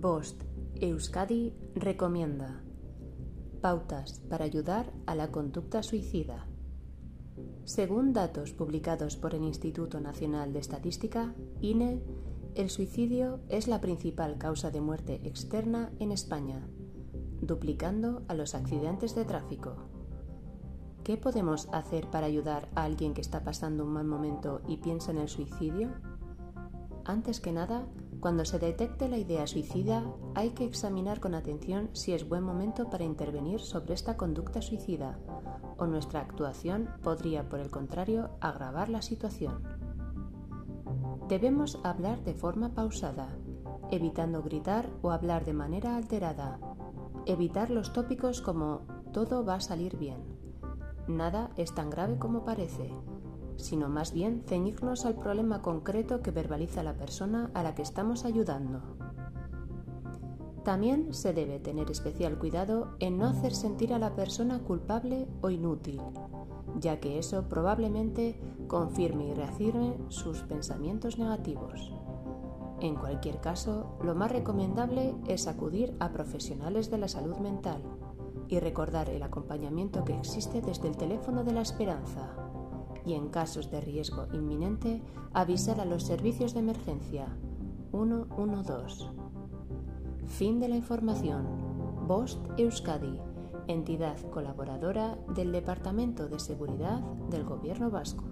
Bost Euskadi recomienda Pautas para ayudar a la conducta suicida. Según datos publicados por el Instituto Nacional de Estadística, INE, el suicidio es la principal causa de muerte externa en España, duplicando a los accidentes de tráfico. ¿Qué podemos hacer para ayudar a alguien que está pasando un mal momento y piensa en el suicidio? Antes que nada, cuando se detecte la idea suicida, hay que examinar con atención si es buen momento para intervenir sobre esta conducta suicida o nuestra actuación podría, por el contrario, agravar la situación. Debemos hablar de forma pausada, evitando gritar o hablar de manera alterada. Evitar los tópicos como todo va a salir bien. Nada es tan grave como parece sino más bien ceñirnos al problema concreto que verbaliza la persona a la que estamos ayudando. También se debe tener especial cuidado en no hacer sentir a la persona culpable o inútil, ya que eso probablemente confirme y reafirme sus pensamientos negativos. En cualquier caso, lo más recomendable es acudir a profesionales de la salud mental y recordar el acompañamiento que existe desde el teléfono de la esperanza y en casos de riesgo inminente avisar a los servicios de emergencia 112. Fin de la información. Bost Euskadi, entidad colaboradora del Departamento de Seguridad del Gobierno Vasco.